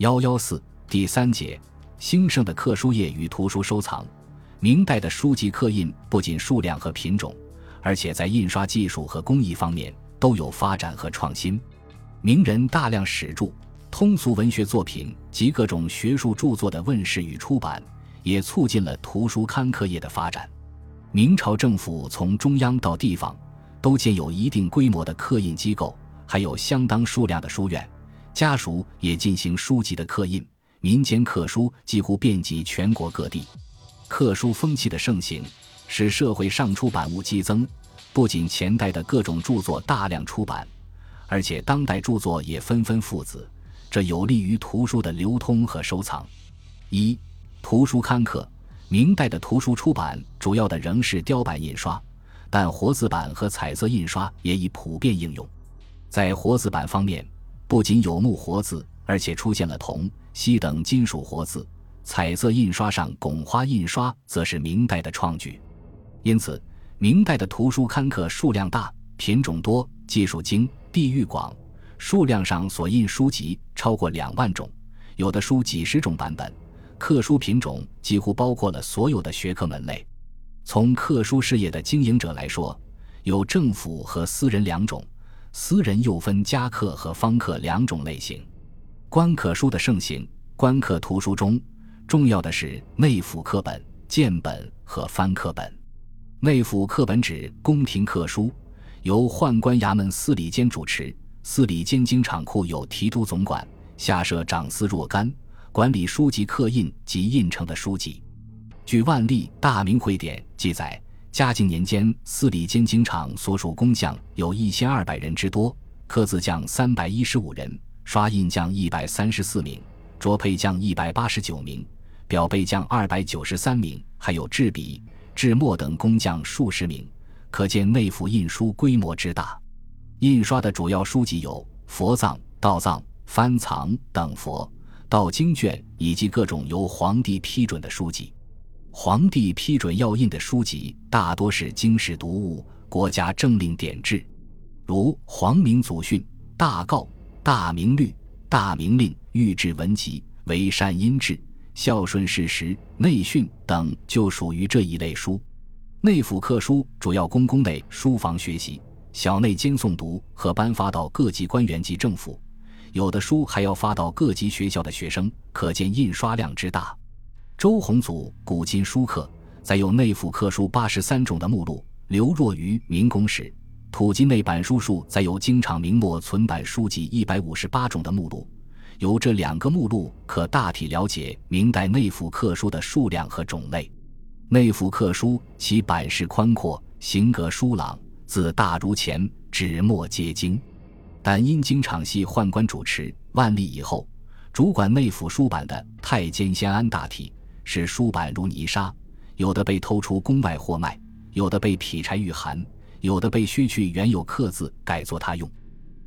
幺幺四第三节，兴盛的刻书业与图书收藏。明代的书籍刻印不仅数量和品种，而且在印刷技术和工艺方面都有发展和创新。名人大量史著、通俗文学作品及各种学术著作的问世与出版，也促进了图书刊刻业的发展。明朝政府从中央到地方，都建有一定规模的刻印机构，还有相当数量的书院。家属也进行书籍的刻印，民间刻书几乎遍及全国各地。刻书风气的盛行，使社会上出版物激增，不仅前代的各种著作大量出版，而且当代著作也纷纷附子，这有利于图书的流通和收藏。一、图书刊刻。明代的图书出版主要的仍是雕版印刷，但活字版和彩色印刷也已普遍应用。在活字版方面，不仅有木活字，而且出现了铜、锡等金属活字。彩色印刷上拱花印刷则是明代的创举。因此，明代的图书刊刻数量大、品种多、技术精、地域广，数量上所印书籍超过两万种，有的书几十种版本。刻书品种几乎包括了所有的学科门类。从刻书事业的经营者来说，有政府和私人两种。私人又分家刻和方刻两种类型。官刻书的盛行，官刻图书中重要的是内府刻本、建本和翻刻本。内府刻本指宫廷刻书，由宦官衙门司礼监主持。司礼监经厂库有提督总管，下设长司若干，管理书籍刻印及印成的书籍。据《万历大明会典》记载。嘉靖年间，司礼监经厂所属工匠有一千二百人之多，刻字匠三百一十五人，刷印匠一百三十四名，琢配匠一百八十九名，裱背匠二百九十三名，还有制笔、制墨等工匠数十名。可见内府印书规模之大。印刷的主要书籍有佛藏、道藏、翻藏等佛、道经卷，以及各种由皇帝批准的书籍。皇帝批准要印的书籍大多是经世读物、国家政令典制，如《皇明祖训》《大诰》《大明律》《大明令》《御制文集》《为善音制》《孝顺事实》《内训》等，就属于这一类书。内府刻书主要供宫内书房学习，小内监诵读和颁发到各级官员及政府，有的书还要发到各级学校的学生，可见印刷量之大。周鸿祖《古今书刻》载有内府刻书八十三种的目录。刘若愚《明公史》土金内版书数载有经常明末存版书籍一百五十八种的目录。由这两个目录可大体了解明代内府刻书的数量和种类。内府刻书其版式宽阔，形格疏朗，字大如钱，纸墨皆精。但因经常系宦官主持，万历以后，主管内府书版的太监先安大体。使书版如泥沙，有的被偷出宫外货卖，有的被劈柴御寒，有的被削去原有刻字改作他用。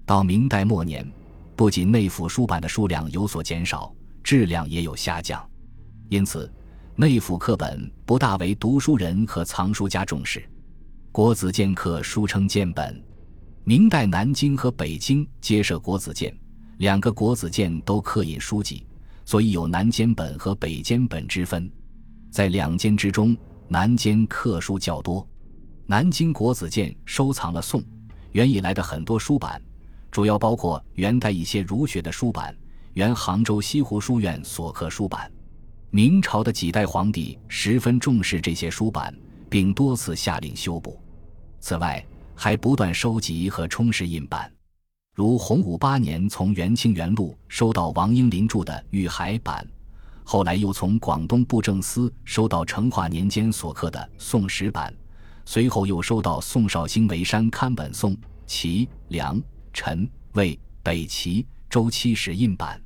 到明代末年，不仅内府书版的数量有所减少，质量也有下降。因此，内府刻本不大为读书人和藏书家重视。国子监刻书称监本。明代南京和北京皆设国子监，两个国子监都刻印书籍。所以有南监本和北监本之分，在两监之中，南监刻书较多。南京国子监收藏了宋元以来的很多书版，主要包括元代一些儒学的书版，原杭州西湖书院所刻书版。明朝的几代皇帝十分重视这些书版，并多次下令修补。此外，还不断收集和充实印版。如洪武八年从元清元录收到王英林著的《玉海版》，后来又从广东布政司收到成化年间所刻的《宋史版》，随后又收到宋绍兴眉山刊本宋、齐、梁、陈、魏、北齐、周七史印版。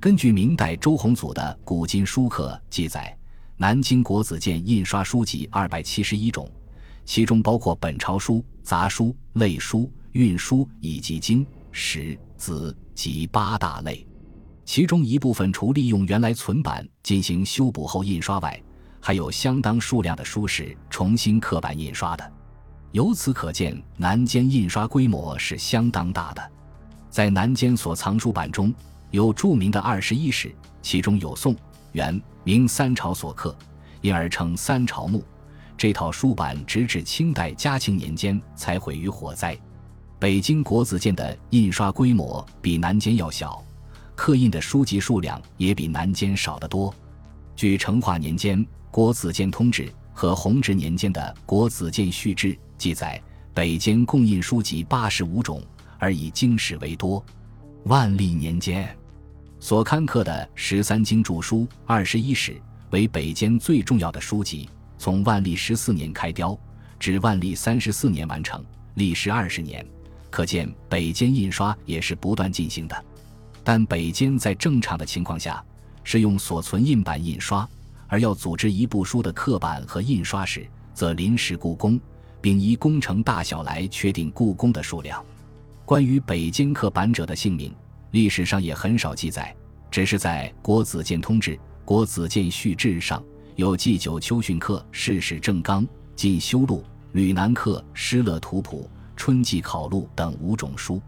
根据明代周洪祖的《古今书刻》记载，南京国子监印刷书籍二百七十一种，其中包括本朝书、杂书、类书、运书以及经。史子及八大类，其中一部分除利用原来存版进行修补后印刷外，还有相当数量的书是重新刻版印刷的。由此可见，南监印刷规模是相当大的。在南监所藏书版中，有著名的二十一史，其中有宋、元、明三朝所刻，因而称三朝墓。这套书版直至清代嘉庆年间才毁于火灾。北京国子监的印刷规模比南监要小，刻印的书籍数量也比南监少得多。据成化年间国子监通志和弘治年间的国子监序志记载，北监共印书籍八十五种，而以经史为多。万历年间。所刊刻的十三经注书、二十一史为北监最重要的书籍，从万历十四年开雕，至万历三十四年完成，历时二十年。可见北监印刷也是不断进行的。但北监在正常的情况下是用所存印版印刷，而要组织一部书的刻版和印刷时，则临时故宫，并依工程大小来确定故宫的数量。关于北监刻版者的姓名。历史上也很少记载，只是在《国子监通志》《国子监序志》上有祭九秋训课《世史正纲》《进修录》《吕南课》《施乐图谱》《春季考录》等五种书。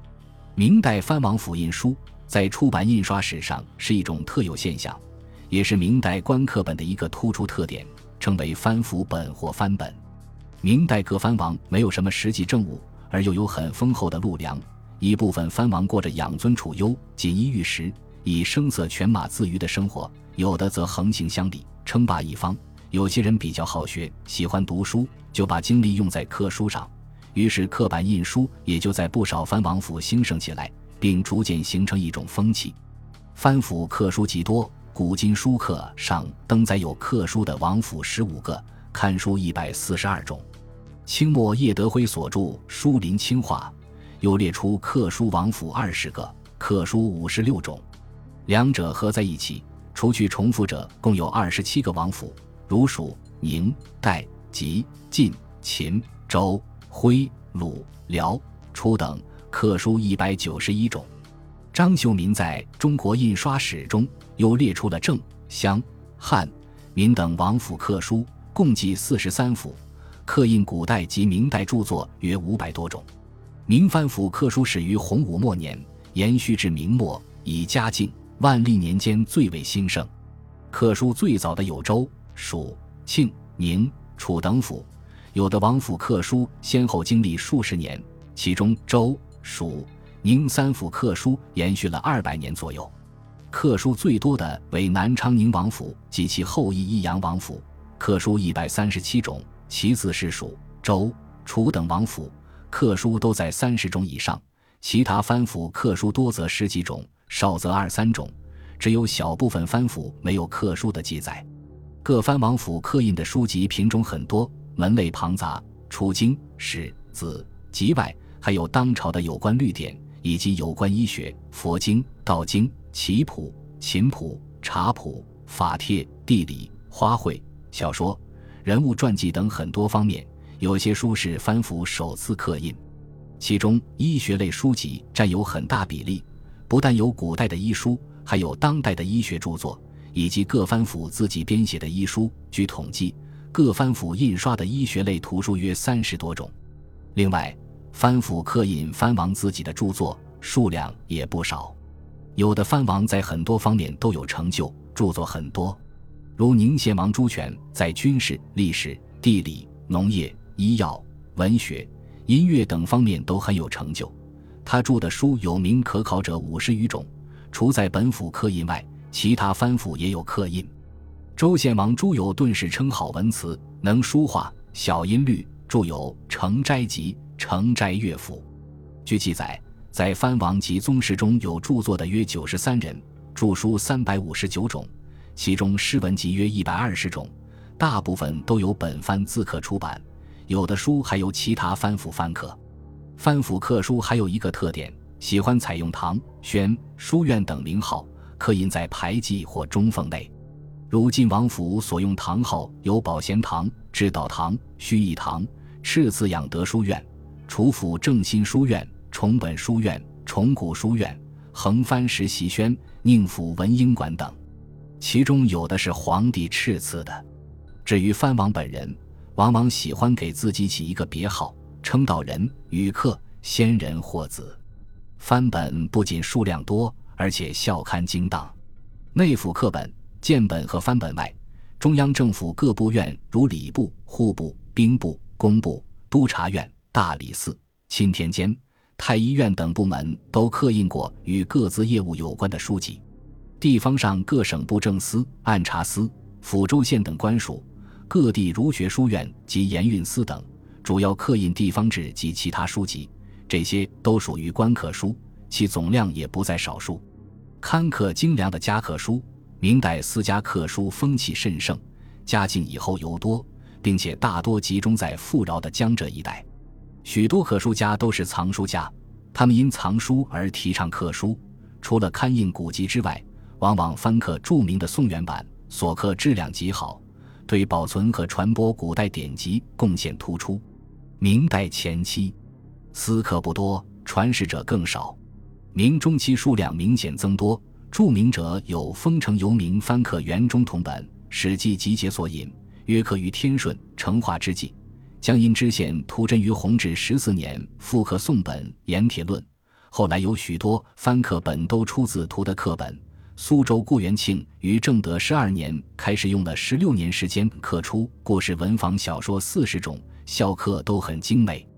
明代藩王府印书在出版印刷史上是一种特有现象，也是明代官刻本的一个突出特点，称为藩府本或藩本。明代各藩王没有什么实际政务，而又有很丰厚的禄粮。一部分藩王过着养尊处优、锦衣玉食、以声色犬马自娱的生活，有的则横行乡里，称霸一方。有些人比较好学，喜欢读书，就把精力用在刻书上，于是刻版印书也就在不少藩王府兴盛起来，并逐渐形成一种风气。藩府刻书极多，古今书刻上登载有刻书的王府十五个，刊书一百四十二种。清末叶德辉所著《书林清话》。又列出刻书王府二十个，刻书五十六种，两者合在一起，除去重复者，共有二十七个王府，如蜀、宁、代、吉、晋、秦、周、徽、鲁、辽、楚等，刻书一百九十一种。张秀民在中国印刷史中又列出了郑、襄、汉、闽等王府刻书，共计四十三府，刻印古代及明代著作约五百多种。明藩府刻书始于洪武末年，延续至明末，以嘉靖、万历年间最为兴盛。刻书最早的有周、蜀、庆、宁、楚等府，有的王府刻书先后经历数十年，其中周、蜀、宁三府刻书延续了二百年左右。刻书最多的为南昌宁王府及其后裔益阳王府，刻书一百三十七种；其次是蜀、周、楚等王府。刻书都在三十种以上，其他藩府刻书多则十几种，少则二三种，只有小部分藩府没有刻书的记载。各藩王府刻印的书籍品种很多，门类庞杂，除经、史、子、集外，还有当朝的有关律典以及有关医学、佛经、道经、棋谱、琴谱、茶谱、法帖、地理、花卉、小说、人物传记等很多方面。有些书是藩府首次刻印，其中医学类书籍占有很大比例。不但有古代的医书，还有当代的医学著作，以及各藩府自己编写的医书。据统计，各藩府印刷的医学类图书约三十多种。另外，藩府刻印藩王自己的著作数量也不少。有的藩王在很多方面都有成就，著作很多，如宁献王朱权在军事、历史、地理、农业。医药、文学、音乐等方面都很有成就。他著的书有名可考者五十余种，除在本府刻印外，其他藩府也有刻印。周献王朱有顿时称好文辞，能书画，晓音律，著有《成斋集》《成斋乐府》。据记载，在藩王及宗室中有著作的约九十三人，著书三百五十九种，其中诗文集约一百二十种，大部分都由本藩自刻出版。有的书还由其他藩府翻刻，藩府刻书还有一个特点，喜欢采用唐、宣、书院等名号，刻印在牌记或中缝内。如晋王府所用堂号有保贤堂、智道堂、虚义堂、赤字养德书院；楚府正心书院、崇本书院、崇古书院、横藩石习轩、宁府文英馆等，其中有的是皇帝敕赐的。至于藩王本人。往往喜欢给自己起一个别号，称道人、羽客、仙人或子。藩本不仅数量多，而且校刊精当。内府课本、建本和翻本外，中央政府各部院如礼部、户部、兵部、工部、督察院、大理寺、钦天监、太医院等部门都刻印过与各自业务有关的书籍。地方上各省布政司、按察司、抚州县等官署，各地儒学书院及盐运司等，主要刻印地方志及其他书籍。这些都属于官刻书，其总量也不在少数。刊刻精良的家刻书，明代私家刻书风气甚盛，嘉靖以后尤多，并且大多集中在富饶的江浙一带。许多刻书家都是藏书家，他们因藏书而提倡刻书。除了刊印古籍之外，往往翻刻著名的宋元版，所刻质量极好，对保存和传播古代典籍贡献突出。明代前期，私刻不多，传世者更少。明中期数量明显增多，著名者有丰城游民翻刻元中同本《史记集结》所引，约刻于天顺成化之际；江阴知县涂真于弘治十四年复刻宋本《盐铁论》，后来有许多翻刻本都出自涂的刻本。苏州顾元庆于正德十二年开始用了十六年时间刻出故事文房小说四十种，校刻都很精美。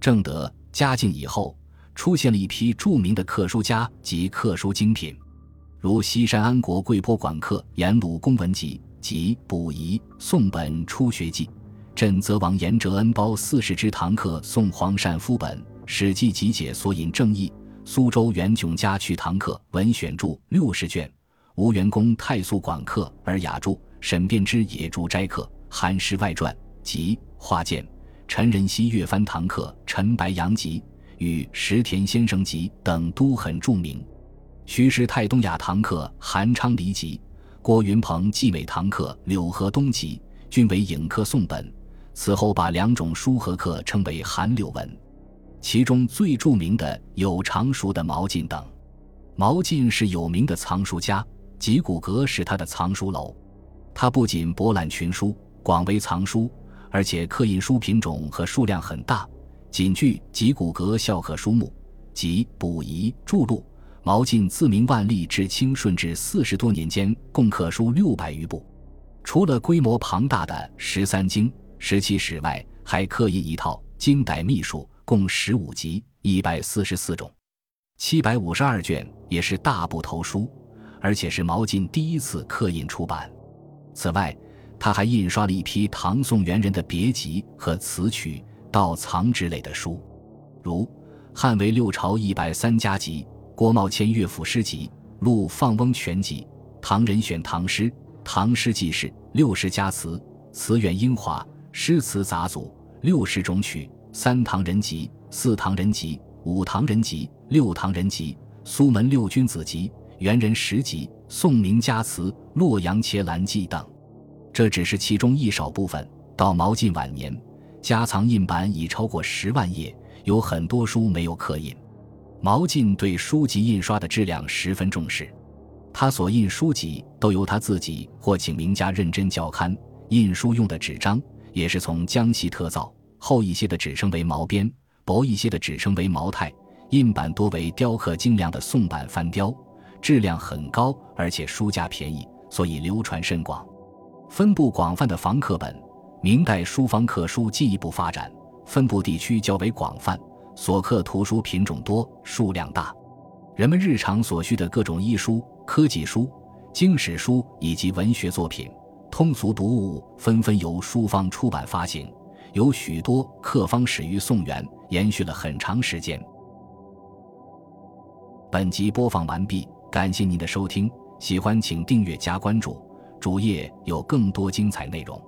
正德、嘉靖以后。出现了一批著名的刻书家及刻书精品，如西山安国贵坡馆刻《颜鲁公文集》及《补遗宋本初学记》，镇泽王严哲恩包四十之堂刻宋黄善夫本《史记集解》所引正义，苏州袁炯家去堂刻《文选注》六十卷，吴元公太素馆刻《尔雅注》，沈辩之野注斋刻《韩诗外传》及画鉴，陈仁熙岳翻堂刻《陈白杨集》。与石田先生集等都很著名，徐氏太东亚堂刻《韩昌黎集》，郭云鹏季美堂刻《柳河东集》，均为影刻宋本。此后把两种书和刻称为韩柳文。其中最著名的有常熟的毛进等。毛进是有名的藏书家，集古阁是他的藏书楼。他不仅博览群书，广为藏书，而且刻印书品种和数量很大。仅据集古阁校刻书目及补遗注录，毛进自明万历至清顺治四十多年间，共刻书六百余部。除了规模庞大的十三经、十七史外，还刻印一套《金代秘术》，共十五集，一百四十四种，七百五十二卷，也是大部头书，而且是毛进第一次刻印出版。此外，他还印刷了一批唐宋元人的别集和词曲。道藏之类的书，如汉魏六朝一百三家集、郭茂谦乐府诗集、陆放翁全集、唐人选唐诗、唐诗记事、六十家词、词源英华、诗词杂组、六十种曲、三唐人集、四唐人集、五唐人集、六唐人集、苏门六君子集、元人十集、宋名家词、洛阳伽蓝记等。这只是其中一少部分。到毛晋晚年。家藏印版已超过十万页，有很多书没有刻印。毛进对书籍印刷的质量十分重视，他所印书籍都由他自己或请名家认真校勘。印书用的纸张也是从江西特造，厚一些的纸称为毛边，薄一些的纸称为毛太。印版多为雕刻精良的宋版翻雕，质量很高，而且书价便宜，所以流传甚广。分布广泛的房刻本。明代书房刻书进一步发展，分布地区较为广泛，所刻图书品种多，数量大。人们日常所需的各种医书、科技书、经史书以及文学作品、通俗读物，纷纷由书方出版发行。有许多刻方始于宋元，延续了很长时间。本集播放完毕，感谢您的收听，喜欢请订阅加关注，主页有更多精彩内容。